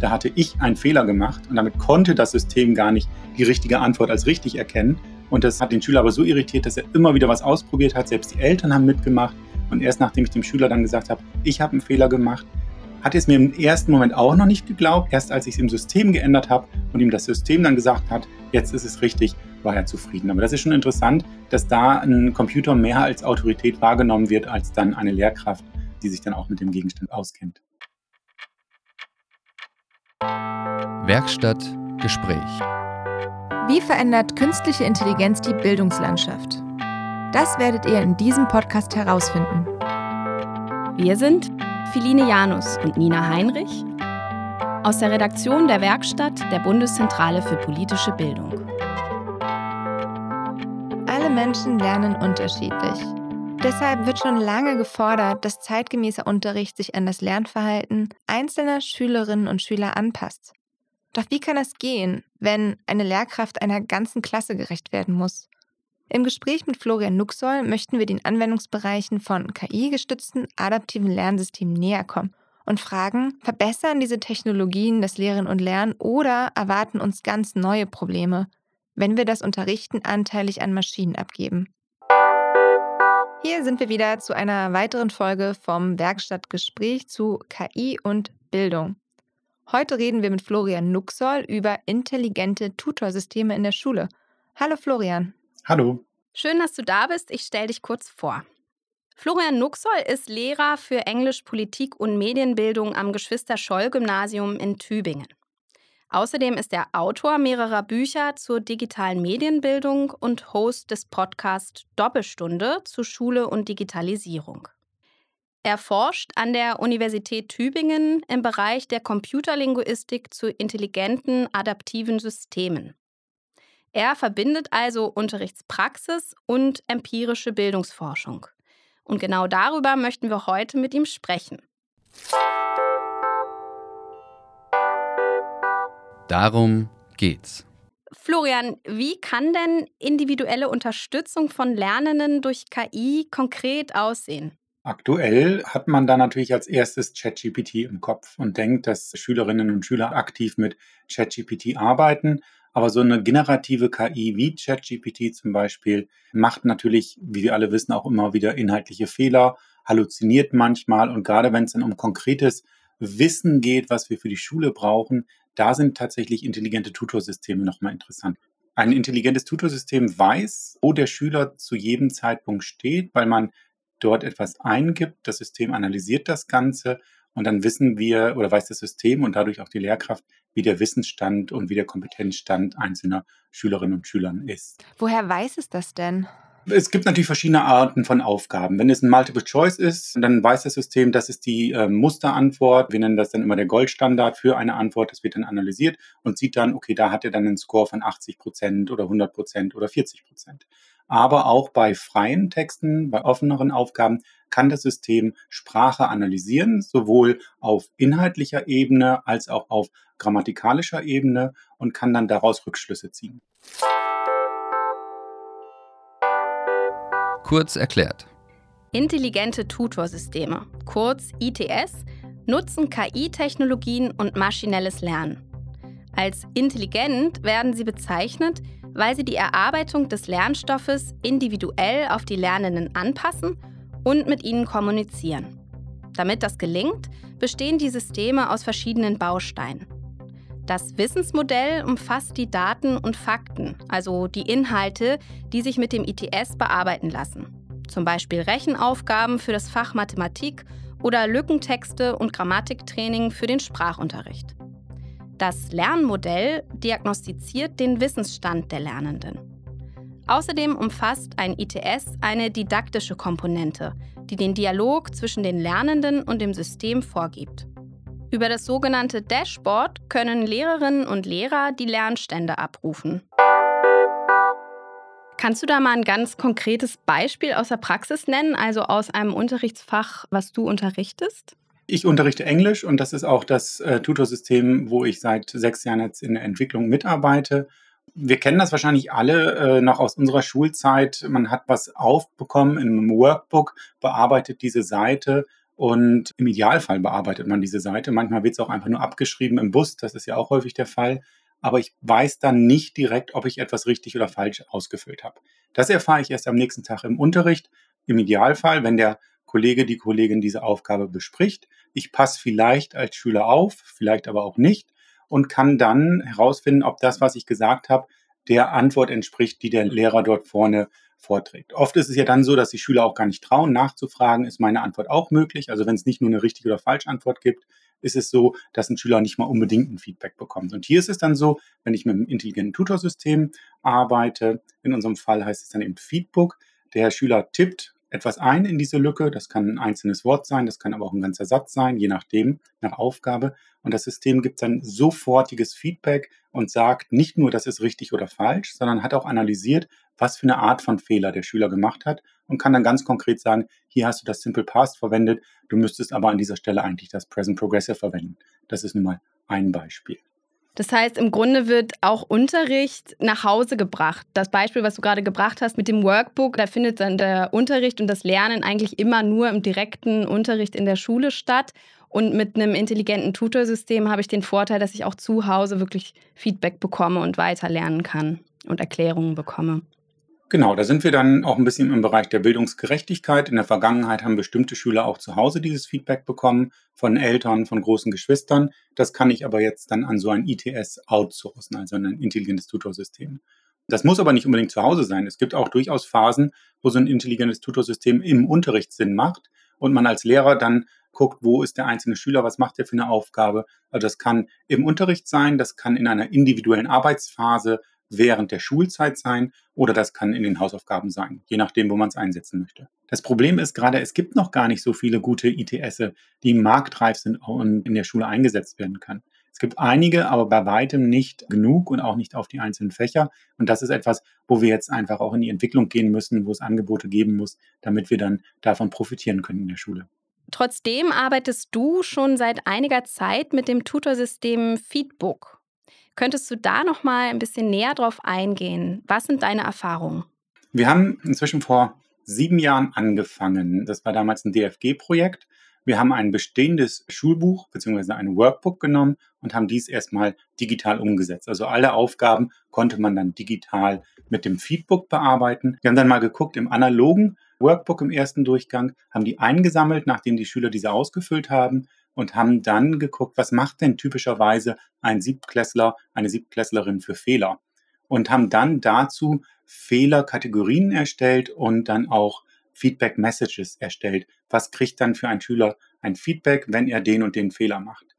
da hatte ich einen Fehler gemacht und damit konnte das System gar nicht die richtige Antwort als richtig erkennen. Und das hat den Schüler aber so irritiert, dass er immer wieder was ausprobiert hat. Selbst die Eltern haben mitgemacht. Und erst nachdem ich dem Schüler dann gesagt habe, ich habe einen Fehler gemacht, hat er es mir im ersten Moment auch noch nicht geglaubt. Erst als ich es im System geändert habe und ihm das System dann gesagt hat, jetzt ist es richtig, war er zufrieden. Aber das ist schon interessant, dass da ein Computer mehr als Autorität wahrgenommen wird, als dann eine Lehrkraft, die sich dann auch mit dem Gegenstand auskennt. Werkstatt Gespräch. Wie verändert künstliche Intelligenz die Bildungslandschaft? Das werdet ihr in diesem Podcast herausfinden. Wir sind Philine Janus und Nina Heinrich aus der Redaktion der Werkstatt der Bundeszentrale für politische Bildung. Alle Menschen lernen unterschiedlich. Deshalb wird schon lange gefordert, dass zeitgemäßer Unterricht sich an das Lernverhalten einzelner Schülerinnen und Schüler anpasst. Doch wie kann das gehen, wenn eine Lehrkraft einer ganzen Klasse gerecht werden muss? Im Gespräch mit Florian Nuxoll möchten wir den Anwendungsbereichen von KI-gestützten adaptiven Lernsystemen näher kommen und fragen, verbessern diese Technologien das Lehren und Lernen oder erwarten uns ganz neue Probleme, wenn wir das Unterrichten anteilig an Maschinen abgeben? Hier sind wir wieder zu einer weiteren Folge vom Werkstattgespräch zu KI und Bildung. Heute reden wir mit Florian Nuxoll über intelligente Tutorsysteme in der Schule. Hallo Florian. Hallo. Schön, dass du da bist. Ich stelle dich kurz vor. Florian Nuxoll ist Lehrer für Englisch, Politik und Medienbildung am Geschwister-Scholl-Gymnasium in Tübingen. Außerdem ist er Autor mehrerer Bücher zur digitalen Medienbildung und Host des Podcasts Doppelstunde zu Schule und Digitalisierung. Er forscht an der Universität Tübingen im Bereich der Computerlinguistik zu intelligenten adaptiven Systemen. Er verbindet also Unterrichtspraxis und empirische Bildungsforschung. Und genau darüber möchten wir heute mit ihm sprechen. Darum geht's. Florian, wie kann denn individuelle Unterstützung von Lernenden durch KI konkret aussehen? Aktuell hat man da natürlich als erstes ChatGPT im Kopf und denkt, dass Schülerinnen und Schüler aktiv mit ChatGPT arbeiten. Aber so eine generative KI wie ChatGPT zum Beispiel macht natürlich, wie wir alle wissen, auch immer wieder inhaltliche Fehler, halluziniert manchmal und gerade wenn es dann um konkretes Wissen geht, was wir für die Schule brauchen, da sind tatsächlich intelligente Tutorsysteme nochmal interessant. Ein intelligentes Tutorsystem weiß, wo der Schüler zu jedem Zeitpunkt steht, weil man dort etwas eingibt. Das System analysiert das Ganze und dann wissen wir oder weiß das System und dadurch auch die Lehrkraft, wie der Wissensstand und wie der Kompetenzstand einzelner Schülerinnen und Schülern ist. Woher weiß es das denn? Es gibt natürlich verschiedene Arten von Aufgaben. Wenn es ein Multiple Choice ist, dann weiß das System, das ist die äh, Musterantwort. Wir nennen das dann immer der Goldstandard für eine Antwort. Das wird dann analysiert und sieht dann, okay, da hat er dann einen Score von 80 Prozent oder 100 Prozent oder 40 Prozent. Aber auch bei freien Texten, bei offeneren Aufgaben kann das System Sprache analysieren, sowohl auf inhaltlicher Ebene als auch auf grammatikalischer Ebene und kann dann daraus Rückschlüsse ziehen. Kurz erklärt. Intelligente Tutorsysteme, kurz ITS, nutzen KI-Technologien und maschinelles Lernen. Als intelligent werden sie bezeichnet, weil sie die Erarbeitung des Lernstoffes individuell auf die Lernenden anpassen und mit ihnen kommunizieren. Damit das gelingt, bestehen die Systeme aus verschiedenen Bausteinen. Das Wissensmodell umfasst die Daten und Fakten, also die Inhalte, die sich mit dem ITS bearbeiten lassen. Zum Beispiel Rechenaufgaben für das Fach Mathematik oder Lückentexte und Grammatiktraining für den Sprachunterricht. Das Lernmodell diagnostiziert den Wissensstand der Lernenden. Außerdem umfasst ein ITS eine didaktische Komponente, die den Dialog zwischen den Lernenden und dem System vorgibt. Über das sogenannte Dashboard können Lehrerinnen und Lehrer die Lernstände abrufen. Kannst du da mal ein ganz konkretes Beispiel aus der Praxis nennen, also aus einem Unterrichtsfach, was du unterrichtest? Ich unterrichte Englisch und das ist auch das äh, Tutorsystem, wo ich seit sechs Jahren jetzt in der Entwicklung mitarbeite. Wir kennen das wahrscheinlich alle äh, noch aus unserer Schulzeit. Man hat was aufbekommen in einem Workbook, bearbeitet diese Seite Und im Idealfall bearbeitet man diese Seite. Manchmal wird es auch einfach nur abgeschrieben im Bus. Das ist ja auch häufig der Fall. Aber ich weiß dann nicht direkt, ob ich etwas richtig oder falsch ausgefüllt habe. Das erfahre ich erst am nächsten Tag im Unterricht. Im Idealfall, wenn der Kollege, die Kollegin diese Aufgabe bespricht. Ich passe vielleicht als Schüler auf, vielleicht aber auch nicht und kann dann herausfinden, ob das, was ich gesagt habe, der Antwort entspricht, die der Lehrer dort vorne vorträgt. Oft ist es ja dann so, dass die Schüler auch gar nicht trauen, nachzufragen, ist meine Antwort auch möglich. Also wenn es nicht nur eine richtige oder falsche Antwort gibt, ist es so, dass ein Schüler nicht mal unbedingt ein Feedback bekommt. Und hier ist es dann so, wenn ich mit einem intelligenten Tutorsystem arbeite, in unserem Fall heißt es dann eben Feedbook, der Schüler tippt etwas ein in diese Lücke. Das kann ein einzelnes Wort sein, das kann aber auch ein ganzer Satz sein, je nachdem, nach Aufgabe. Und das System gibt dann sofortiges Feedback und sagt nicht nur, das ist richtig oder falsch, sondern hat auch analysiert, was für eine Art von Fehler der Schüler gemacht hat und kann dann ganz konkret sagen, hier hast du das Simple Past verwendet, du müsstest aber an dieser Stelle eigentlich das Present Progressive verwenden. Das ist nun mal ein Beispiel. Das heißt, im Grunde wird auch Unterricht nach Hause gebracht. Das Beispiel, was du gerade gebracht hast mit dem Workbook, da findet dann der Unterricht und das Lernen eigentlich immer nur im direkten Unterricht in der Schule statt. Und mit einem intelligenten Tutorsystem habe ich den Vorteil, dass ich auch zu Hause wirklich Feedback bekomme und weiter lernen kann und Erklärungen bekomme. Genau, da sind wir dann auch ein bisschen im Bereich der Bildungsgerechtigkeit. In der Vergangenheit haben bestimmte Schüler auch zu Hause dieses Feedback bekommen von Eltern, von großen Geschwistern. Das kann ich aber jetzt dann an so ein ITS outsourcen, also ein intelligentes Tutorsystem. Das muss aber nicht unbedingt zu Hause sein. Es gibt auch durchaus Phasen, wo so ein intelligentes Tutorsystem im Unterricht Sinn macht und man als Lehrer dann guckt, wo ist der einzelne Schüler, was macht er für eine Aufgabe. Also das kann im Unterricht sein, das kann in einer individuellen Arbeitsphase während der Schulzeit sein oder das kann in den Hausaufgaben sein, je nachdem, wo man es einsetzen möchte. Das Problem ist gerade, es gibt noch gar nicht so viele gute ITS, die marktreif sind und in der Schule eingesetzt werden können. Es gibt einige, aber bei weitem nicht genug und auch nicht auf die einzelnen Fächer. Und das ist etwas, wo wir jetzt einfach auch in die Entwicklung gehen müssen, wo es Angebote geben muss, damit wir dann davon profitieren können in der Schule. Trotzdem arbeitest du schon seit einiger Zeit mit dem Tutorsystem Feedbook. Könntest du da noch mal ein bisschen näher drauf eingehen? Was sind deine Erfahrungen? Wir haben inzwischen vor sieben Jahren angefangen. Das war damals ein DFG-Projekt. Wir haben ein bestehendes Schulbuch bzw. ein Workbook genommen und haben dies erstmal digital umgesetzt. Also alle Aufgaben konnte man dann digital mit dem Feedbook bearbeiten. Wir haben dann mal geguckt im analogen Workbook im ersten Durchgang, haben die eingesammelt, nachdem die Schüler diese ausgefüllt haben und haben dann geguckt, was macht denn typischerweise ein Siebtklässler, eine Siebtklässlerin für Fehler? Und haben dann dazu Fehlerkategorien erstellt und dann auch Feedback Messages erstellt. Was kriegt dann für ein Schüler ein Feedback, wenn er den und den Fehler macht?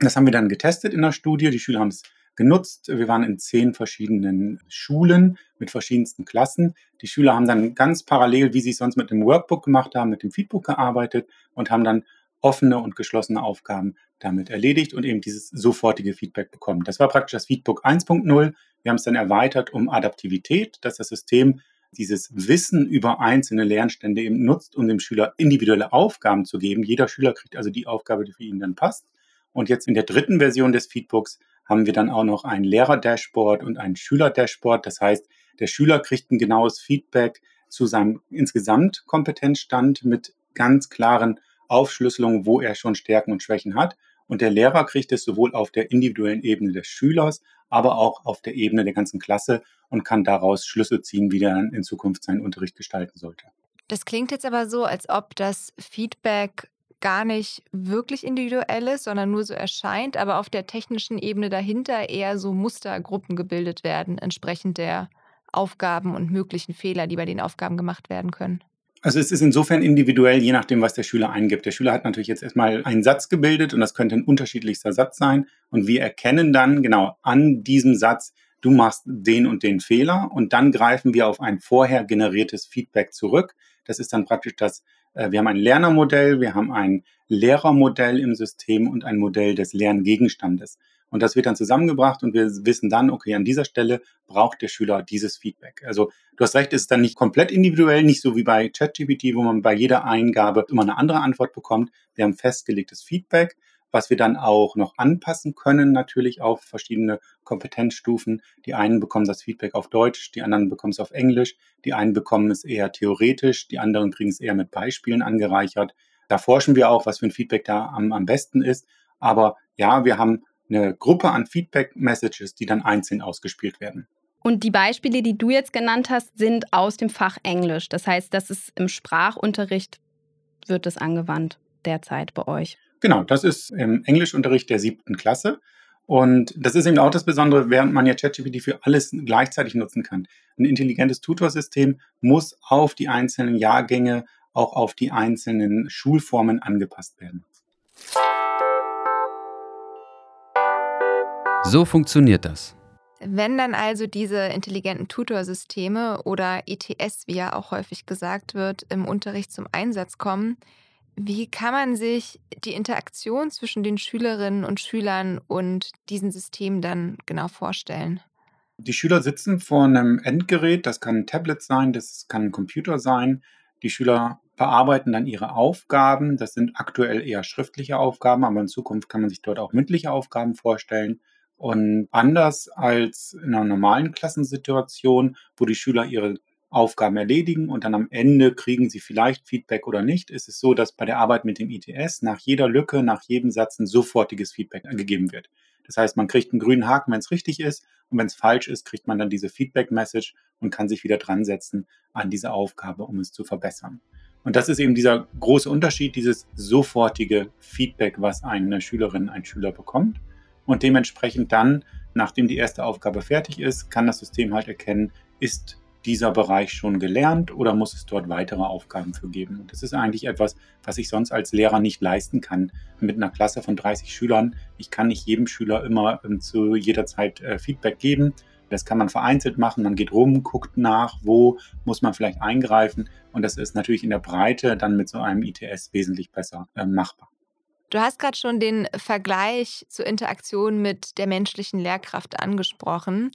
Das haben wir dann getestet in der Studie. Die Schüler haben es genutzt. Wir waren in zehn verschiedenen Schulen mit verschiedensten Klassen. Die Schüler haben dann ganz parallel, wie sie es sonst mit dem Workbook gemacht haben, mit dem Feedbook gearbeitet und haben dann offene und geschlossene Aufgaben damit erledigt und eben dieses sofortige Feedback bekommen. Das war praktisch das Feedback 1.0. Wir haben es dann erweitert um Adaptivität, dass das System dieses Wissen über einzelne Lernstände eben nutzt, um dem Schüler individuelle Aufgaben zu geben. Jeder Schüler kriegt also die Aufgabe, die für ihn dann passt. Und jetzt in der dritten Version des Feedbooks haben wir dann auch noch ein Lehrer-Dashboard und ein Schüler-Dashboard. Das heißt, der Schüler kriegt ein genaues Feedback zu seinem insgesamt Kompetenzstand mit ganz klaren Aufschlüsselung, wo er schon Stärken und Schwächen hat. Und der Lehrer kriegt es sowohl auf der individuellen Ebene des Schülers, aber auch auf der Ebene der ganzen Klasse und kann daraus Schlüsse ziehen, wie er in Zukunft seinen Unterricht gestalten sollte. Das klingt jetzt aber so, als ob das Feedback gar nicht wirklich individuell ist, sondern nur so erscheint, aber auf der technischen Ebene dahinter eher so Mustergruppen gebildet werden, entsprechend der Aufgaben und möglichen Fehler, die bei den Aufgaben gemacht werden können. Also es ist insofern individuell, je nachdem, was der Schüler eingibt. Der Schüler hat natürlich jetzt erstmal einen Satz gebildet und das könnte ein unterschiedlichster Satz sein. Und wir erkennen dann genau an diesem Satz, du machst den und den Fehler und dann greifen wir auf ein vorher generiertes Feedback zurück. Das ist dann praktisch das, äh, wir haben ein Lernermodell, wir haben ein Lehrermodell im System und ein Modell des Lerngegenstandes. Und das wird dann zusammengebracht und wir wissen dann, okay, an dieser Stelle braucht der Schüler dieses Feedback. Also du hast recht, es ist dann nicht komplett individuell, nicht so wie bei ChatGPT, wo man bei jeder Eingabe immer eine andere Antwort bekommt. Wir haben festgelegtes Feedback, was wir dann auch noch anpassen können, natürlich auf verschiedene Kompetenzstufen. Die einen bekommen das Feedback auf Deutsch, die anderen bekommen es auf Englisch, die einen bekommen es eher theoretisch, die anderen kriegen es eher mit Beispielen angereichert. Da forschen wir auch, was für ein Feedback da am, am besten ist. Aber ja, wir haben eine Gruppe an Feedback-Messages, die dann einzeln ausgespielt werden. Und die Beispiele, die du jetzt genannt hast, sind aus dem Fach Englisch. Das heißt, das ist im Sprachunterricht wird es angewandt derzeit bei euch. Genau, das ist im Englischunterricht der siebten Klasse. Und das ist eben auch das Besondere, während man ja ChatGPT für alles gleichzeitig nutzen kann. Ein intelligentes Tutorsystem muss auf die einzelnen Jahrgänge, auch auf die einzelnen Schulformen angepasst werden. So funktioniert das. Wenn dann also diese intelligenten Tutorsysteme oder ETS, wie ja auch häufig gesagt wird, im Unterricht zum Einsatz kommen, wie kann man sich die Interaktion zwischen den Schülerinnen und Schülern und diesen Systemen dann genau vorstellen? Die Schüler sitzen vor einem Endgerät, das kann ein Tablet sein, das kann ein Computer sein. Die Schüler bearbeiten dann ihre Aufgaben. Das sind aktuell eher schriftliche Aufgaben, aber in Zukunft kann man sich dort auch mündliche Aufgaben vorstellen. Und anders als in einer normalen Klassensituation, wo die Schüler ihre Aufgaben erledigen und dann am Ende kriegen sie vielleicht Feedback oder nicht, ist es so, dass bei der Arbeit mit dem ITS nach jeder Lücke, nach jedem Satz ein sofortiges Feedback gegeben wird. Das heißt, man kriegt einen grünen Haken, wenn es richtig ist und wenn es falsch ist, kriegt man dann diese Feedback-Message und kann sich wieder dran setzen an diese Aufgabe, um es zu verbessern. Und das ist eben dieser große Unterschied, dieses sofortige Feedback, was eine Schülerin, ein Schüler bekommt. Und dementsprechend dann, nachdem die erste Aufgabe fertig ist, kann das System halt erkennen, ist dieser Bereich schon gelernt oder muss es dort weitere Aufgaben für geben? Und das ist eigentlich etwas, was ich sonst als Lehrer nicht leisten kann. Mit einer Klasse von 30 Schülern, ich kann nicht jedem Schüler immer ähm, zu jeder Zeit äh, Feedback geben. Das kann man vereinzelt machen. Man geht rum, guckt nach, wo muss man vielleicht eingreifen. Und das ist natürlich in der Breite dann mit so einem ITS wesentlich besser äh, machbar. Du hast gerade schon den Vergleich zur Interaktion mit der menschlichen Lehrkraft angesprochen.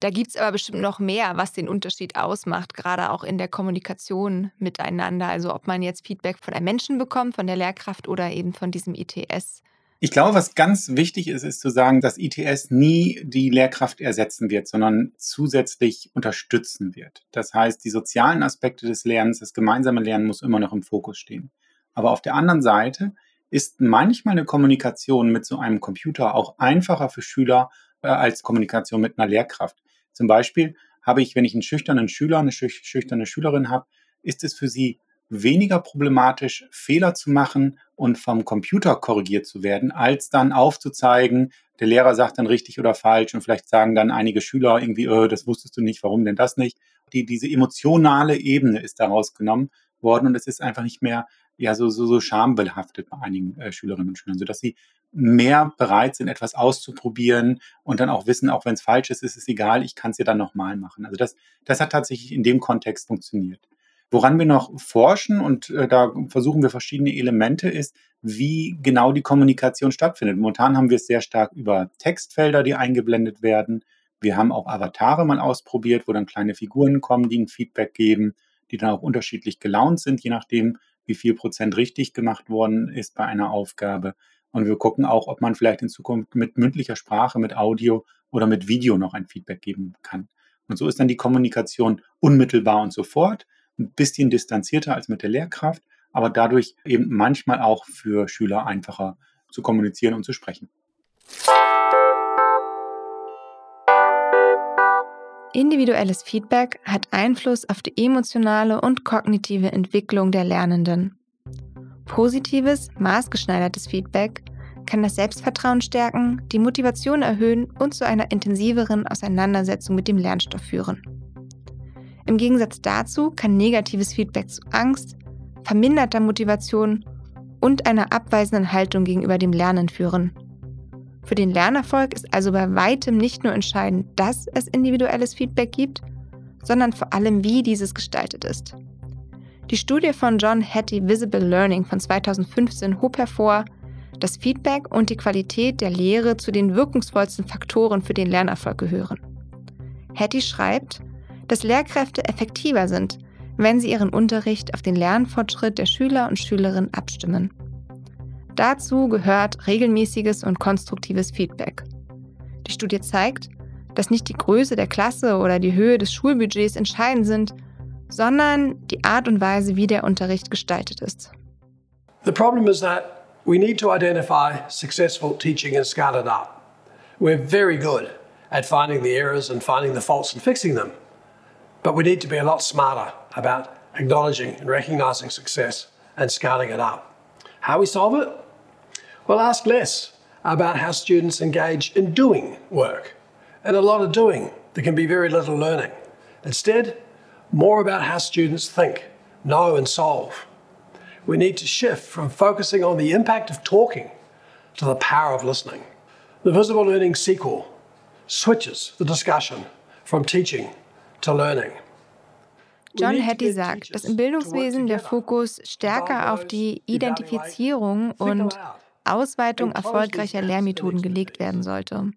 Da gibt es aber bestimmt noch mehr, was den Unterschied ausmacht, gerade auch in der Kommunikation miteinander. Also ob man jetzt Feedback von einem Menschen bekommt, von der Lehrkraft oder eben von diesem ITS. Ich glaube, was ganz wichtig ist, ist zu sagen, dass ITS nie die Lehrkraft ersetzen wird, sondern zusätzlich unterstützen wird. Das heißt, die sozialen Aspekte des Lernens, das gemeinsame Lernen muss immer noch im Fokus stehen. Aber auf der anderen Seite ist manchmal eine Kommunikation mit so einem Computer auch einfacher für Schüler äh, als Kommunikation mit einer Lehrkraft. Zum Beispiel habe ich, wenn ich einen schüchternen Schüler, eine schüchterne Schülerin habe, ist es für sie weniger problematisch, Fehler zu machen und vom Computer korrigiert zu werden, als dann aufzuzeigen, der Lehrer sagt dann richtig oder falsch und vielleicht sagen dann einige Schüler irgendwie, oh, das wusstest du nicht, warum denn das nicht? Die, diese emotionale Ebene ist daraus genommen worden und es ist einfach nicht mehr ja so, so, so schambehaftet bei einigen äh, Schülerinnen und Schülern, sodass sie mehr bereit sind, etwas auszuprobieren und dann auch wissen, auch wenn es falsch ist, ist es egal, ich kann es ja dann nochmal machen. Also das, das hat tatsächlich in dem Kontext funktioniert. Woran wir noch forschen und äh, da versuchen wir verschiedene Elemente ist, wie genau die Kommunikation stattfindet. Momentan haben wir es sehr stark über Textfelder, die eingeblendet werden. Wir haben auch Avatare mal ausprobiert, wo dann kleine Figuren kommen, die ein Feedback geben, die dann auch unterschiedlich gelaunt sind, je nachdem, wie viel Prozent richtig gemacht worden ist bei einer Aufgabe. Und wir gucken auch, ob man vielleicht in Zukunft mit mündlicher Sprache, mit Audio oder mit Video noch ein Feedback geben kann. Und so ist dann die Kommunikation unmittelbar und sofort, ein bisschen distanzierter als mit der Lehrkraft, aber dadurch eben manchmal auch für Schüler einfacher zu kommunizieren und zu sprechen. Individuelles Feedback hat Einfluss auf die emotionale und kognitive Entwicklung der Lernenden. Positives, maßgeschneidertes Feedback kann das Selbstvertrauen stärken, die Motivation erhöhen und zu einer intensiveren Auseinandersetzung mit dem Lernstoff führen. Im Gegensatz dazu kann negatives Feedback zu Angst, verminderter Motivation und einer abweisenden Haltung gegenüber dem Lernen führen für den Lernerfolg ist also bei weitem nicht nur entscheidend, dass es individuelles Feedback gibt, sondern vor allem, wie dieses gestaltet ist. Die Studie von John Hattie Visible Learning von 2015 hob hervor, dass Feedback und die Qualität der Lehre zu den wirkungsvollsten Faktoren für den Lernerfolg gehören. Hattie schreibt, dass Lehrkräfte effektiver sind, wenn sie ihren Unterricht auf den Lernfortschritt der Schüler und Schülerinnen abstimmen. Dazu gehört regelmäßiges und konstruktives Feedback. Die Studie zeigt, dass nicht die Größe der Klasse oder die Höhe des Schulbudgets entscheidend sind, sondern die Art und Weise, wie der Unterricht gestaltet ist. The problem is that we need to identify successful teaching and scale it up. We're very good at finding the errors and finding the faults and fixing them. But we need to be a lot smarter about acknowledging and recognizing success and scaling it up. How we solve it? Well, ask less about how students engage in doing work and a lot of doing. There can be very little learning. Instead, more about how students think, know, and solve. We need to shift from focusing on the impact of talking to the power of listening. The visible learning sequel switches the discussion from teaching to learning. John Hattie sagt, dass im Bildungswesen der Fokus stärker auf die Identifizierung und Ausweitung erfolgreicher Lehrmethoden gelegt werden sollte,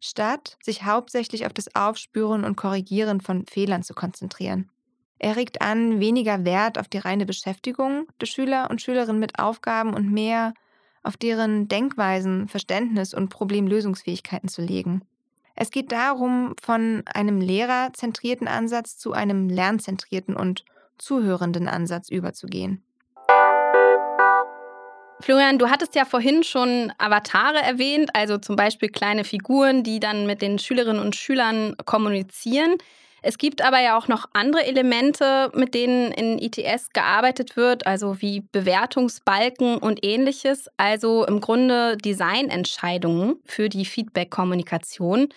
statt sich hauptsächlich auf das Aufspüren und Korrigieren von Fehlern zu konzentrieren. Er regt an, weniger Wert auf die reine Beschäftigung der Schüler und Schülerinnen mit Aufgaben und mehr auf deren Denkweisen, Verständnis und Problemlösungsfähigkeiten zu legen. Es geht darum, von einem lehrerzentrierten Ansatz zu einem lernzentrierten und zuhörenden Ansatz überzugehen. Florian, du hattest ja vorhin schon Avatare erwähnt, also zum Beispiel kleine Figuren, die dann mit den Schülerinnen und Schülern kommunizieren. Es gibt aber ja auch noch andere Elemente, mit denen in ITS gearbeitet wird, also wie Bewertungsbalken und ähnliches, also im Grunde Designentscheidungen für die Feedback-Kommunikation.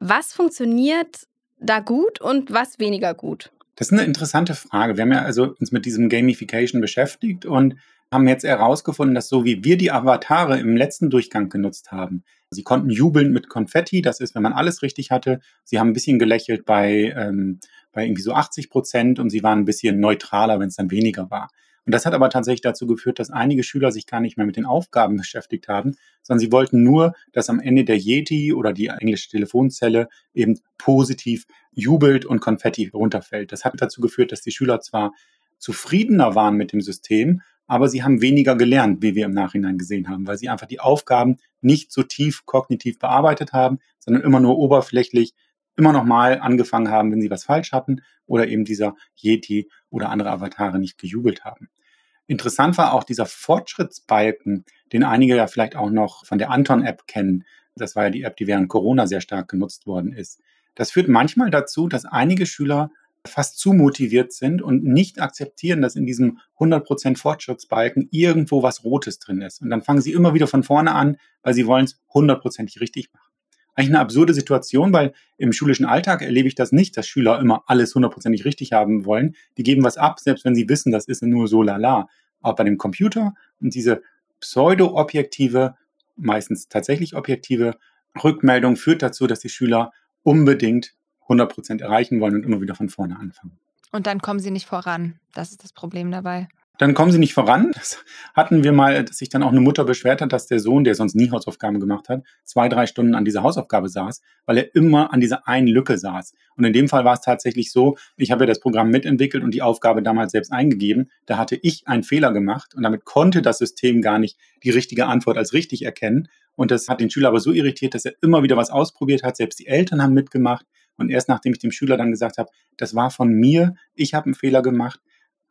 Was funktioniert da gut und was weniger gut? Das ist eine interessante Frage. Wir haben ja also uns mit diesem Gamification beschäftigt und haben jetzt herausgefunden, dass so wie wir die Avatare im letzten Durchgang genutzt haben, sie konnten jubeln mit Konfetti, das ist, wenn man alles richtig hatte. Sie haben ein bisschen gelächelt bei, ähm, bei irgendwie so 80 Prozent und sie waren ein bisschen neutraler, wenn es dann weniger war. Und das hat aber tatsächlich dazu geführt, dass einige Schüler sich gar nicht mehr mit den Aufgaben beschäftigt haben, sondern sie wollten nur, dass am Ende der Yeti oder die englische Telefonzelle eben positiv jubelt und Konfetti runterfällt. Das hat dazu geführt, dass die Schüler zwar zufriedener waren mit dem System, aber sie haben weniger gelernt, wie wir im Nachhinein gesehen haben, weil sie einfach die Aufgaben nicht so tief kognitiv bearbeitet haben, sondern immer nur oberflächlich immer noch mal angefangen haben, wenn sie was falsch hatten oder eben dieser Yeti oder andere Avatare nicht gejubelt haben. Interessant war auch dieser Fortschrittsbalken, den einige ja vielleicht auch noch von der Anton-App kennen. Das war ja die App, die während Corona sehr stark genutzt worden ist. Das führt manchmal dazu, dass einige Schüler fast zu motiviert sind und nicht akzeptieren, dass in diesem 100% Fortschrittsbalken irgendwo was Rotes drin ist. Und dann fangen sie immer wieder von vorne an, weil sie wollen es hundertprozentig richtig machen. Eigentlich eine absurde Situation, weil im schulischen Alltag erlebe ich das nicht, dass Schüler immer alles hundertprozentig richtig haben wollen. Die geben was ab, selbst wenn sie wissen, das ist nur so lala. Aber bei dem Computer und diese pseudo-objektive, meistens tatsächlich objektive Rückmeldung führt dazu, dass die Schüler unbedingt 100 Prozent erreichen wollen und immer wieder von vorne anfangen. Und dann kommen sie nicht voran. Das ist das Problem dabei. Dann kommen sie nicht voran. Das hatten wir mal, dass sich dann auch eine Mutter beschwert hat, dass der Sohn, der sonst nie Hausaufgaben gemacht hat, zwei, drei Stunden an dieser Hausaufgabe saß, weil er immer an dieser einen Lücke saß. Und in dem Fall war es tatsächlich so, ich habe ja das Programm mitentwickelt und die Aufgabe damals selbst eingegeben. Da hatte ich einen Fehler gemacht und damit konnte das System gar nicht die richtige Antwort als richtig erkennen. Und das hat den Schüler aber so irritiert, dass er immer wieder was ausprobiert hat. Selbst die Eltern haben mitgemacht. Und erst nachdem ich dem Schüler dann gesagt habe, das war von mir, ich habe einen Fehler gemacht,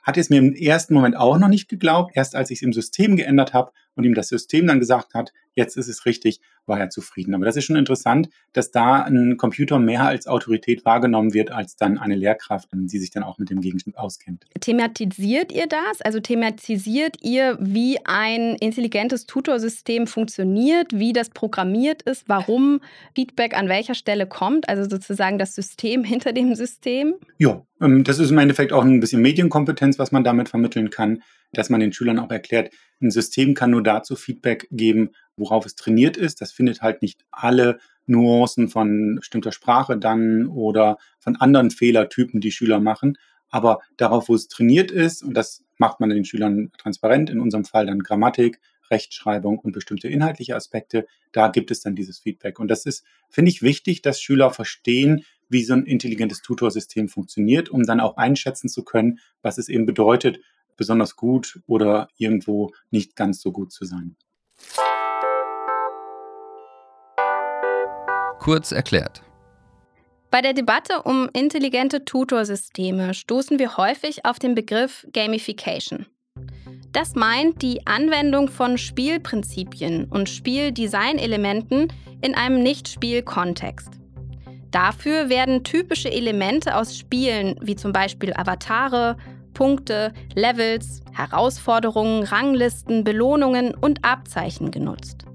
hat es mir im ersten Moment auch noch nicht geglaubt. Erst als ich es im System geändert habe und ihm das System dann gesagt hat, jetzt ist es richtig, war er zufrieden. Aber das ist schon interessant, dass da ein Computer mehr als Autorität wahrgenommen wird, als dann eine Lehrkraft, die sich dann auch mit dem Gegenstand auskennt. Thematisiert ihr das? Also thematisiert ihr, wie ein intelligentes Tutorsystem funktioniert, wie das programmiert ist, warum Feedback an welcher Stelle kommt? Also sozusagen das System hinter dem System? Ja, ähm, das ist im Endeffekt auch ein bisschen Medienkompetenz, was man damit vermitteln kann, dass man den Schülern auch erklärt, ein System kann nur dazu Feedback geben, worauf es trainiert ist. Das findet halt nicht alle Nuancen von bestimmter Sprache dann oder von anderen Fehlertypen, die Schüler machen. Aber darauf, wo es trainiert ist, und das macht man den Schülern transparent, in unserem Fall dann Grammatik, Rechtschreibung und bestimmte inhaltliche Aspekte, da gibt es dann dieses Feedback. Und das ist, finde ich, wichtig, dass Schüler verstehen, wie so ein intelligentes Tutorsystem funktioniert, um dann auch einschätzen zu können, was es eben bedeutet, besonders gut oder irgendwo nicht ganz so gut zu sein. Kurz erklärt. Bei der Debatte um intelligente Tutorsysteme stoßen wir häufig auf den Begriff Gamification. Das meint die Anwendung von Spielprinzipien und Spieldesignelementen in einem Nicht-Spiel-Kontext. Dafür werden typische Elemente aus Spielen wie zum Beispiel Avatare, Punkte, Levels, Herausforderungen, Ranglisten, Belohnungen und Abzeichen genutzt.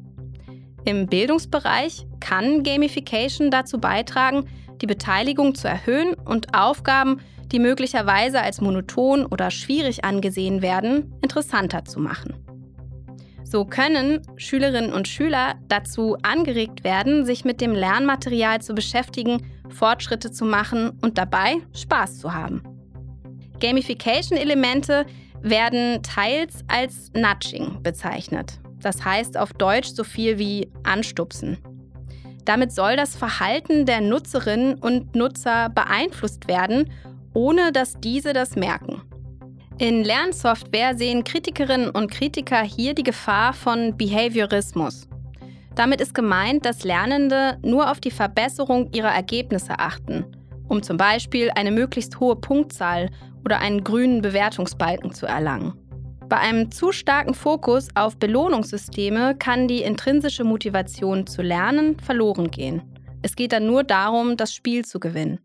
Im Bildungsbereich kann Gamification dazu beitragen, die Beteiligung zu erhöhen und Aufgaben die möglicherweise als monoton oder schwierig angesehen werden, interessanter zu machen. So können Schülerinnen und Schüler dazu angeregt werden, sich mit dem Lernmaterial zu beschäftigen, Fortschritte zu machen und dabei Spaß zu haben. Gamification-Elemente werden teils als Nudging bezeichnet. Das heißt auf Deutsch so viel wie anstupsen. Damit soll das Verhalten der Nutzerinnen und Nutzer beeinflusst werden ohne dass diese das merken. In Lernsoftware sehen Kritikerinnen und Kritiker hier die Gefahr von Behaviorismus. Damit ist gemeint, dass Lernende nur auf die Verbesserung ihrer Ergebnisse achten, um zum Beispiel eine möglichst hohe Punktzahl oder einen grünen Bewertungsbalken zu erlangen. Bei einem zu starken Fokus auf Belohnungssysteme kann die intrinsische Motivation zu lernen verloren gehen. Es geht dann nur darum, das Spiel zu gewinnen.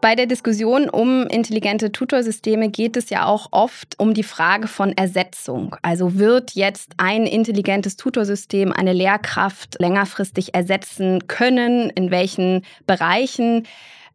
Bei der Diskussion um intelligente Tutorsysteme geht es ja auch oft um die Frage von Ersetzung. Also wird jetzt ein intelligentes Tutorsystem eine Lehrkraft längerfristig ersetzen können? In welchen Bereichen?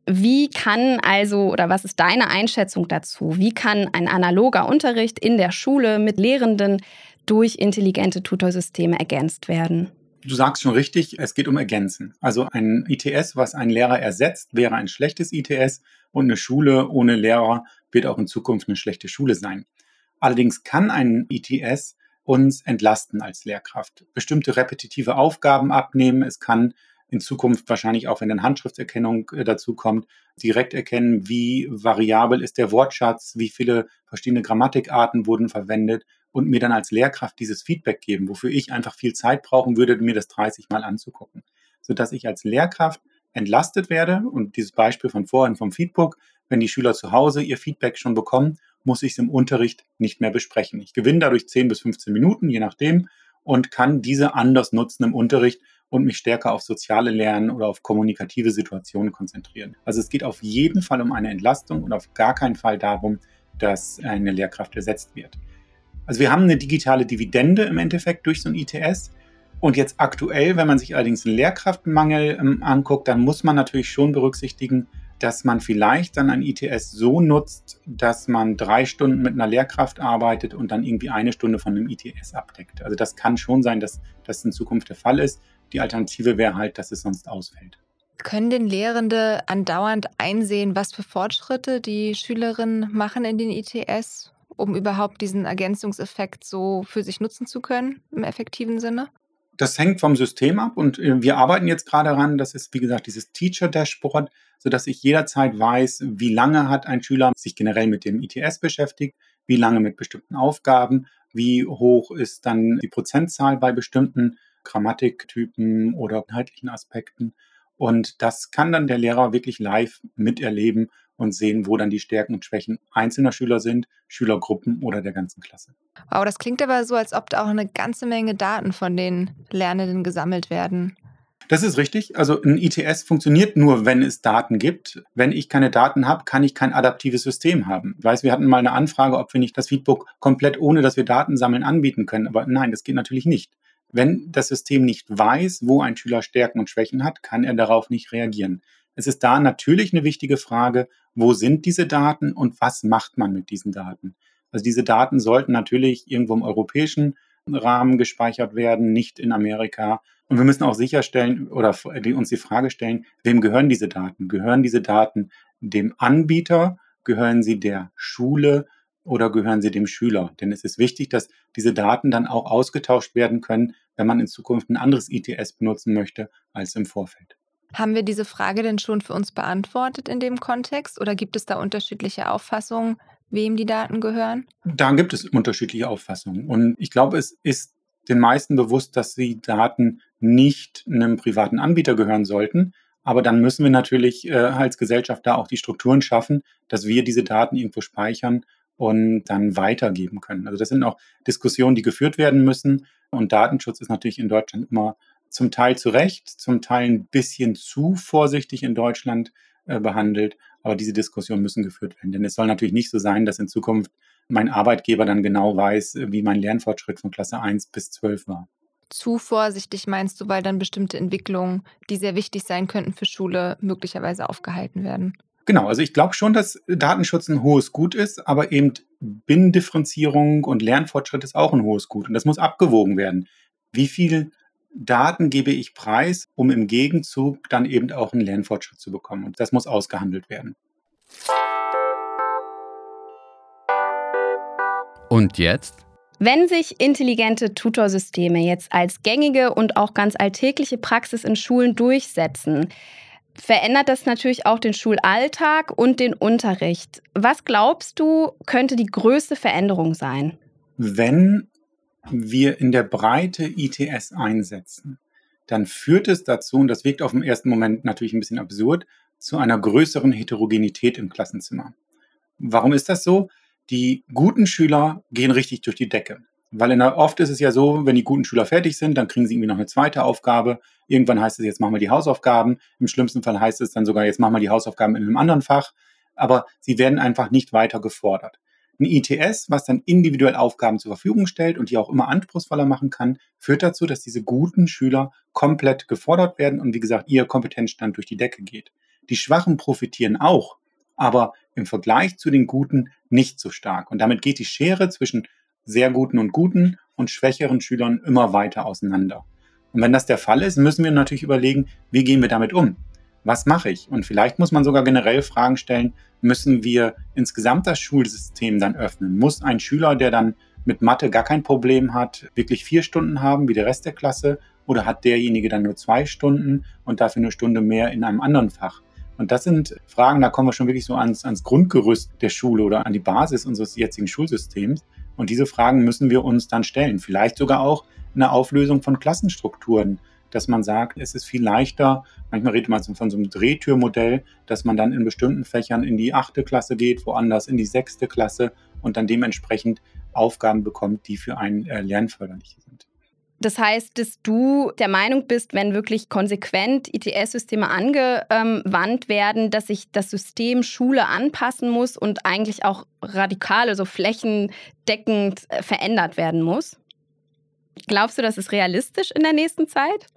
Wie kann also, oder was ist deine Einschätzung dazu? Wie kann ein analoger Unterricht in der Schule mit Lehrenden durch intelligente Tutorsysteme ergänzt werden? Du sagst schon richtig, es geht um Ergänzen. Also ein ITS, was einen Lehrer ersetzt, wäre ein schlechtes ITS und eine Schule ohne Lehrer wird auch in Zukunft eine schlechte Schule sein. Allerdings kann ein ITS uns entlasten als Lehrkraft, bestimmte repetitive Aufgaben abnehmen. Es kann in Zukunft wahrscheinlich auch, wenn dann Handschrifterkennung äh, dazu kommt, direkt erkennen, wie variabel ist der Wortschatz, wie viele verschiedene Grammatikarten wurden verwendet und mir dann als Lehrkraft dieses Feedback geben, wofür ich einfach viel Zeit brauchen würde, mir das 30 Mal anzugucken. Sodass ich als Lehrkraft entlastet werde und dieses Beispiel von vorhin vom Feedback, wenn die Schüler zu Hause ihr Feedback schon bekommen, muss ich es im Unterricht nicht mehr besprechen. Ich gewinne dadurch 10 bis 15 Minuten, je nachdem, und kann diese anders nutzen im Unterricht und mich stärker auf soziale Lernen oder auf kommunikative Situationen konzentrieren. Also es geht auf jeden Fall um eine Entlastung und auf gar keinen Fall darum, dass eine Lehrkraft ersetzt wird. Also wir haben eine digitale Dividende im Endeffekt durch so ein ITS. Und jetzt aktuell, wenn man sich allerdings einen Lehrkraftmangel ähm, anguckt, dann muss man natürlich schon berücksichtigen, dass man vielleicht dann ein ITS so nutzt, dass man drei Stunden mit einer Lehrkraft arbeitet und dann irgendwie eine Stunde von einem ITS abdeckt. Also das kann schon sein, dass das in Zukunft der Fall ist. Die Alternative wäre halt, dass es sonst ausfällt. Können denn Lehrende andauernd einsehen, was für Fortschritte die Schülerinnen machen in den ITS um überhaupt diesen Ergänzungseffekt so für sich nutzen zu können im effektiven Sinne? Das hängt vom System ab und äh, wir arbeiten jetzt gerade daran, das ist wie gesagt dieses Teacher Dashboard, sodass ich jederzeit weiß, wie lange hat ein Schüler sich generell mit dem ITS beschäftigt, wie lange mit bestimmten Aufgaben, wie hoch ist dann die Prozentzahl bei bestimmten Grammatiktypen oder inhaltlichen Aspekten. Und das kann dann der Lehrer wirklich live miterleben und sehen, wo dann die Stärken und Schwächen einzelner Schüler sind, Schülergruppen oder der ganzen Klasse. Wow, das klingt aber so, als ob da auch eine ganze Menge Daten von den Lernenden gesammelt werden. Das ist richtig. Also ein ITS funktioniert nur, wenn es Daten gibt. Wenn ich keine Daten habe, kann ich kein adaptives System haben. Ich weiß, wir hatten mal eine Anfrage, ob wir nicht das Feedback komplett ohne, dass wir Daten sammeln, anbieten können. Aber nein, das geht natürlich nicht. Wenn das System nicht weiß, wo ein Schüler Stärken und Schwächen hat, kann er darauf nicht reagieren. Es ist da natürlich eine wichtige Frage, wo sind diese Daten und was macht man mit diesen Daten? Also diese Daten sollten natürlich irgendwo im europäischen Rahmen gespeichert werden, nicht in Amerika. Und wir müssen auch sicherstellen oder uns die Frage stellen, wem gehören diese Daten? Gehören diese Daten dem Anbieter? Gehören sie der Schule? Oder gehören sie dem Schüler? Denn es ist wichtig, dass diese Daten dann auch ausgetauscht werden können, wenn man in Zukunft ein anderes ITS benutzen möchte als im Vorfeld. Haben wir diese Frage denn schon für uns beantwortet in dem Kontext oder gibt es da unterschiedliche Auffassungen, wem die Daten gehören? Da gibt es unterschiedliche Auffassungen. Und ich glaube, es ist den meisten bewusst, dass die Daten nicht einem privaten Anbieter gehören sollten. Aber dann müssen wir natürlich äh, als Gesellschaft da auch die Strukturen schaffen, dass wir diese Daten irgendwo speichern und dann weitergeben können. Also das sind auch Diskussionen, die geführt werden müssen. Und Datenschutz ist natürlich in Deutschland immer zum Teil zu Recht, zum Teil ein bisschen zu vorsichtig in Deutschland äh, behandelt. Aber diese Diskussionen müssen geführt werden. Denn es soll natürlich nicht so sein, dass in Zukunft mein Arbeitgeber dann genau weiß, wie mein Lernfortschritt von Klasse 1 bis 12 war. Zu vorsichtig meinst du, weil dann bestimmte Entwicklungen, die sehr wichtig sein könnten für Schule, möglicherweise aufgehalten werden? Genau, also ich glaube schon, dass Datenschutz ein hohes Gut ist, aber eben Binnendifferenzierung und Lernfortschritt ist auch ein hohes Gut. Und das muss abgewogen werden. Wie viel Daten gebe ich preis, um im Gegenzug dann eben auch einen Lernfortschritt zu bekommen? Und das muss ausgehandelt werden. Und jetzt? Wenn sich intelligente Tutorsysteme jetzt als gängige und auch ganz alltägliche Praxis in Schulen durchsetzen, verändert das natürlich auch den Schulalltag und den Unterricht. Was glaubst du, könnte die größte Veränderung sein? Wenn wir in der Breite ITS einsetzen, dann führt es dazu, und das wirkt auf den ersten Moment natürlich ein bisschen absurd, zu einer größeren Heterogenität im Klassenzimmer. Warum ist das so? Die guten Schüler gehen richtig durch die Decke. Weil in oft ist es ja so, wenn die guten Schüler fertig sind, dann kriegen sie irgendwie noch eine zweite Aufgabe. Irgendwann heißt es, jetzt machen wir die Hausaufgaben. Im schlimmsten Fall heißt es dann sogar, jetzt machen wir die Hausaufgaben in einem anderen Fach. Aber sie werden einfach nicht weiter gefordert. Ein ITS, was dann individuell Aufgaben zur Verfügung stellt und die auch immer anspruchsvoller machen kann, führt dazu, dass diese guten Schüler komplett gefordert werden und wie gesagt, ihr Kompetenzstand durch die Decke geht. Die Schwachen profitieren auch, aber im Vergleich zu den Guten nicht so stark. Und damit geht die Schere zwischen sehr guten und guten und schwächeren Schülern immer weiter auseinander. Und wenn das der Fall ist, müssen wir natürlich überlegen, wie gehen wir damit um? Was mache ich? Und vielleicht muss man sogar generell Fragen stellen, müssen wir insgesamt das Schulsystem dann öffnen? Muss ein Schüler, der dann mit Mathe gar kein Problem hat, wirklich vier Stunden haben wie der Rest der Klasse? Oder hat derjenige dann nur zwei Stunden und dafür eine Stunde mehr in einem anderen Fach? Und das sind Fragen, da kommen wir schon wirklich so ans, ans Grundgerüst der Schule oder an die Basis unseres jetzigen Schulsystems. Und diese Fragen müssen wir uns dann stellen. Vielleicht sogar auch eine Auflösung von Klassenstrukturen, dass man sagt, es ist viel leichter, manchmal redet man von so einem Drehtürmodell, dass man dann in bestimmten Fächern in die achte Klasse geht, woanders in die sechste Klasse und dann dementsprechend Aufgaben bekommt, die für einen äh, lernförderlich sind. Das heißt, dass du der Meinung bist, wenn wirklich konsequent ITS-Systeme angewandt werden, dass sich das System Schule anpassen muss und eigentlich auch radikal, also flächendeckend äh, verändert werden muss? Glaubst du, das ist realistisch in der nächsten Zeit?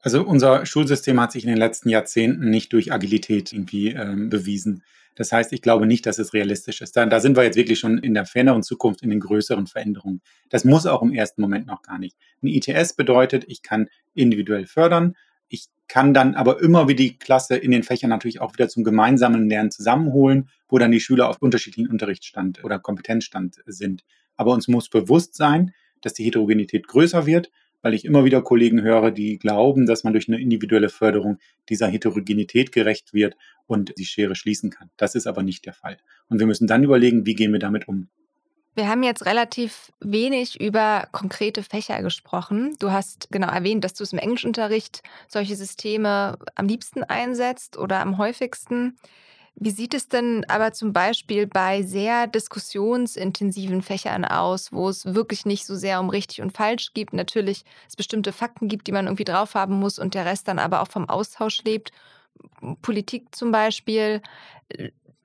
Also unser Schulsystem hat sich in den letzten Jahrzehnten nicht durch Agilität irgendwie ähm, bewiesen. Das heißt, ich glaube nicht, dass es realistisch ist. Da, da sind wir jetzt wirklich schon in der ferneren Zukunft in den größeren Veränderungen. Das muss auch im ersten Moment noch gar nicht. Ein ITS bedeutet, ich kann individuell fördern. Ich kann dann aber immer wie die Klasse in den Fächern natürlich auch wieder zum gemeinsamen Lernen zusammenholen, wo dann die Schüler auf unterschiedlichen Unterrichtsstand oder Kompetenzstand sind. Aber uns muss bewusst sein, dass die Heterogenität größer wird weil ich immer wieder Kollegen höre, die glauben, dass man durch eine individuelle Förderung dieser Heterogenität gerecht wird und die Schere schließen kann. Das ist aber nicht der Fall. Und wir müssen dann überlegen, wie gehen wir damit um. Wir haben jetzt relativ wenig über konkrete Fächer gesprochen. Du hast genau erwähnt, dass du es im Englischunterricht solche Systeme am liebsten einsetzt oder am häufigsten. Wie sieht es denn aber zum Beispiel bei sehr diskussionsintensiven Fächern aus, wo es wirklich nicht so sehr um richtig und falsch gibt? Natürlich es bestimmte Fakten gibt, die man irgendwie drauf haben muss und der Rest dann aber auch vom Austausch lebt. Politik zum Beispiel.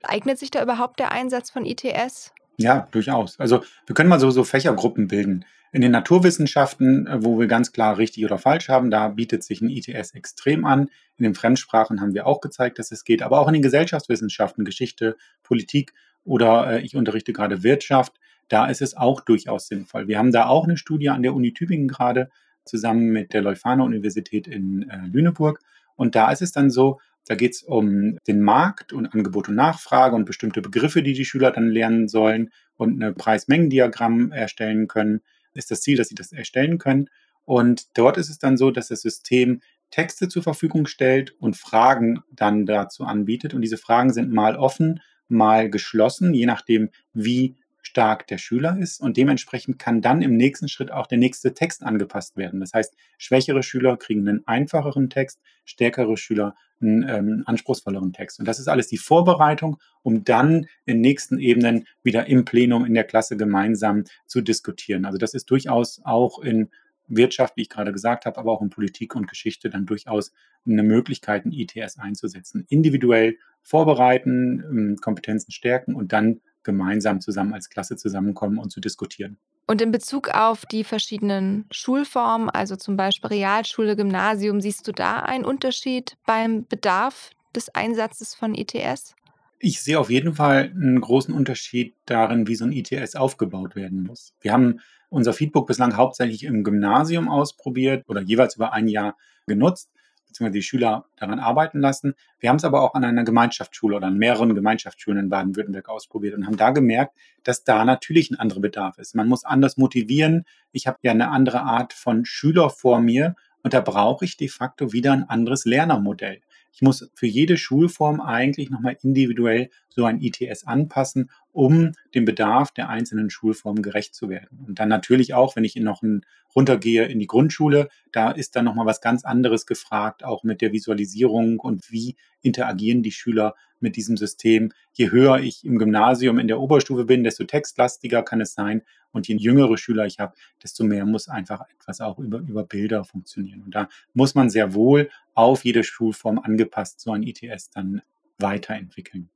Eignet sich da überhaupt der Einsatz von ITS? Ja, durchaus. Also wir können mal so, so Fächergruppen bilden. In den Naturwissenschaften, äh, wo wir ganz klar richtig oder falsch haben, da bietet sich ein ITS extrem an. In den Fremdsprachen haben wir auch gezeigt, dass es geht, aber auch in den Gesellschaftswissenschaften, Geschichte, Politik oder äh, ich unterrichte gerade Wirtschaft, da ist es auch durchaus sinnvoll. Wir haben da auch eine Studie an der Uni Tübingen gerade zusammen mit der Leuphana Universität in äh, Lüneburg. Und da ist es dann so, da geht es um den Markt und Angebot und Nachfrage und bestimmte Begriffe, die die Schüler dann lernen sollen und ein Preis-Mengen-Diagramm erstellen können ist das Ziel, dass sie das erstellen können. Und dort ist es dann so, dass das System Texte zur Verfügung stellt und Fragen dann dazu anbietet. Und diese Fragen sind mal offen, mal geschlossen, je nachdem, wie stark der Schüler ist und dementsprechend kann dann im nächsten Schritt auch der nächste Text angepasst werden. Das heißt, schwächere Schüler kriegen einen einfacheren Text, stärkere Schüler einen ähm, anspruchsvolleren Text. Und das ist alles die Vorbereitung, um dann in nächsten Ebenen wieder im Plenum in der Klasse gemeinsam zu diskutieren. Also das ist durchaus auch in Wirtschaft, wie ich gerade gesagt habe, aber auch in Politik und Geschichte dann durchaus eine Möglichkeit, ein ITS einzusetzen. Individuell vorbereiten, ähm, Kompetenzen stärken und dann gemeinsam zusammen als Klasse zusammenkommen und zu diskutieren. Und in Bezug auf die verschiedenen Schulformen, also zum Beispiel Realschule, Gymnasium, siehst du da einen Unterschied beim Bedarf des Einsatzes von ITS? Ich sehe auf jeden Fall einen großen Unterschied darin, wie so ein ITS aufgebaut werden muss. Wir haben unser Feedbook bislang hauptsächlich im Gymnasium ausprobiert oder jeweils über ein Jahr genutzt beziehungsweise die Schüler daran arbeiten lassen. Wir haben es aber auch an einer Gemeinschaftsschule oder an mehreren Gemeinschaftsschulen in Baden-Württemberg ausprobiert und haben da gemerkt, dass da natürlich ein anderer Bedarf ist. Man muss anders motivieren. Ich habe ja eine andere Art von Schüler vor mir und da brauche ich de facto wieder ein anderes Lernermodell. Ich muss für jede Schulform eigentlich nochmal individuell so ein ITS anpassen, um dem Bedarf der einzelnen Schulformen gerecht zu werden. Und dann natürlich auch, wenn ich noch ein, runtergehe in die Grundschule, da ist dann nochmal was ganz anderes gefragt, auch mit der Visualisierung und wie interagieren die Schüler mit diesem System. Je höher ich im Gymnasium in der Oberstufe bin, desto textlastiger kann es sein. Und je jüngere Schüler ich habe, desto mehr muss einfach etwas auch über, über Bilder funktionieren. Und da muss man sehr wohl auf jede Schulform angepasst so ein ITS dann weiterentwickeln.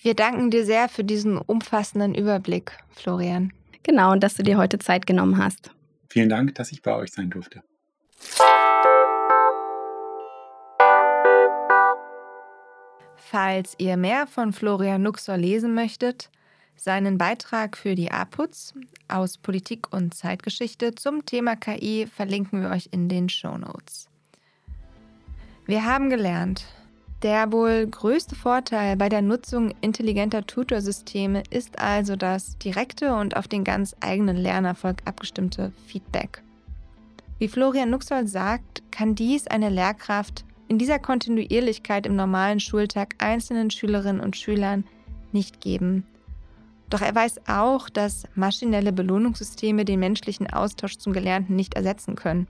Wir danken dir sehr für diesen umfassenden Überblick, Florian. Genau, und dass du dir heute Zeit genommen hast. Vielen Dank, dass ich bei euch sein durfte. Falls ihr mehr von Florian Nuxor lesen möchtet, seinen Beitrag für die APUZ aus Politik und Zeitgeschichte zum Thema KI verlinken wir euch in den Show Notes. Wir haben gelernt, der wohl größte Vorteil bei der Nutzung intelligenter Tutorsysteme ist also das direkte und auf den ganz eigenen Lernerfolg abgestimmte Feedback. Wie Florian Nuxoll sagt, kann dies eine Lehrkraft in dieser Kontinuierlichkeit im normalen Schultag einzelnen Schülerinnen und Schülern nicht geben. Doch er weiß auch, dass maschinelle Belohnungssysteme den menschlichen Austausch zum Gelernten nicht ersetzen können.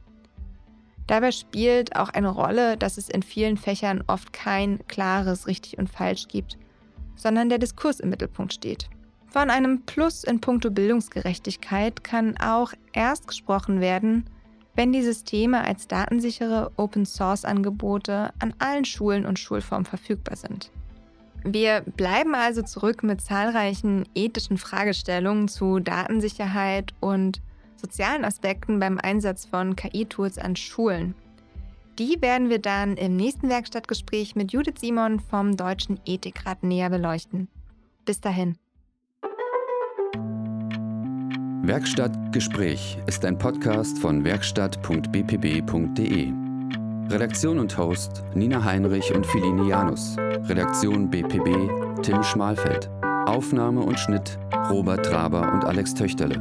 Dabei spielt auch eine Rolle, dass es in vielen Fächern oft kein klares richtig und falsch gibt, sondern der Diskurs im Mittelpunkt steht. Von einem Plus in puncto Bildungsgerechtigkeit kann auch erst gesprochen werden, wenn die Systeme als datensichere Open-Source-Angebote an allen Schulen und Schulformen verfügbar sind. Wir bleiben also zurück mit zahlreichen ethischen Fragestellungen zu Datensicherheit und sozialen Aspekten beim Einsatz von KI-Tools an Schulen. Die werden wir dann im nächsten Werkstattgespräch mit Judith Simon vom Deutschen Ethikrat näher beleuchten. Bis dahin. Werkstattgespräch ist ein Podcast von werkstatt.bpb.de. Redaktion und Host Nina Heinrich und Filini Janus. Redaktion BPB Tim Schmalfeld. Aufnahme und Schnitt Robert Traber und Alex Töchterle.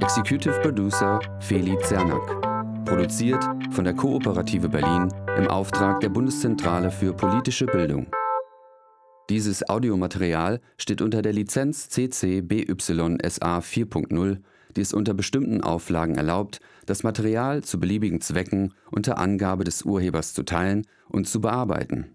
Executive Producer Feli Zernak. Produziert von der Kooperative Berlin im Auftrag der Bundeszentrale für politische Bildung. Dieses Audiomaterial steht unter der Lizenz CC BY SA 4.0, die es unter bestimmten Auflagen erlaubt, das Material zu beliebigen Zwecken unter Angabe des Urhebers zu teilen und zu bearbeiten